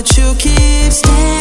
but you keep staying.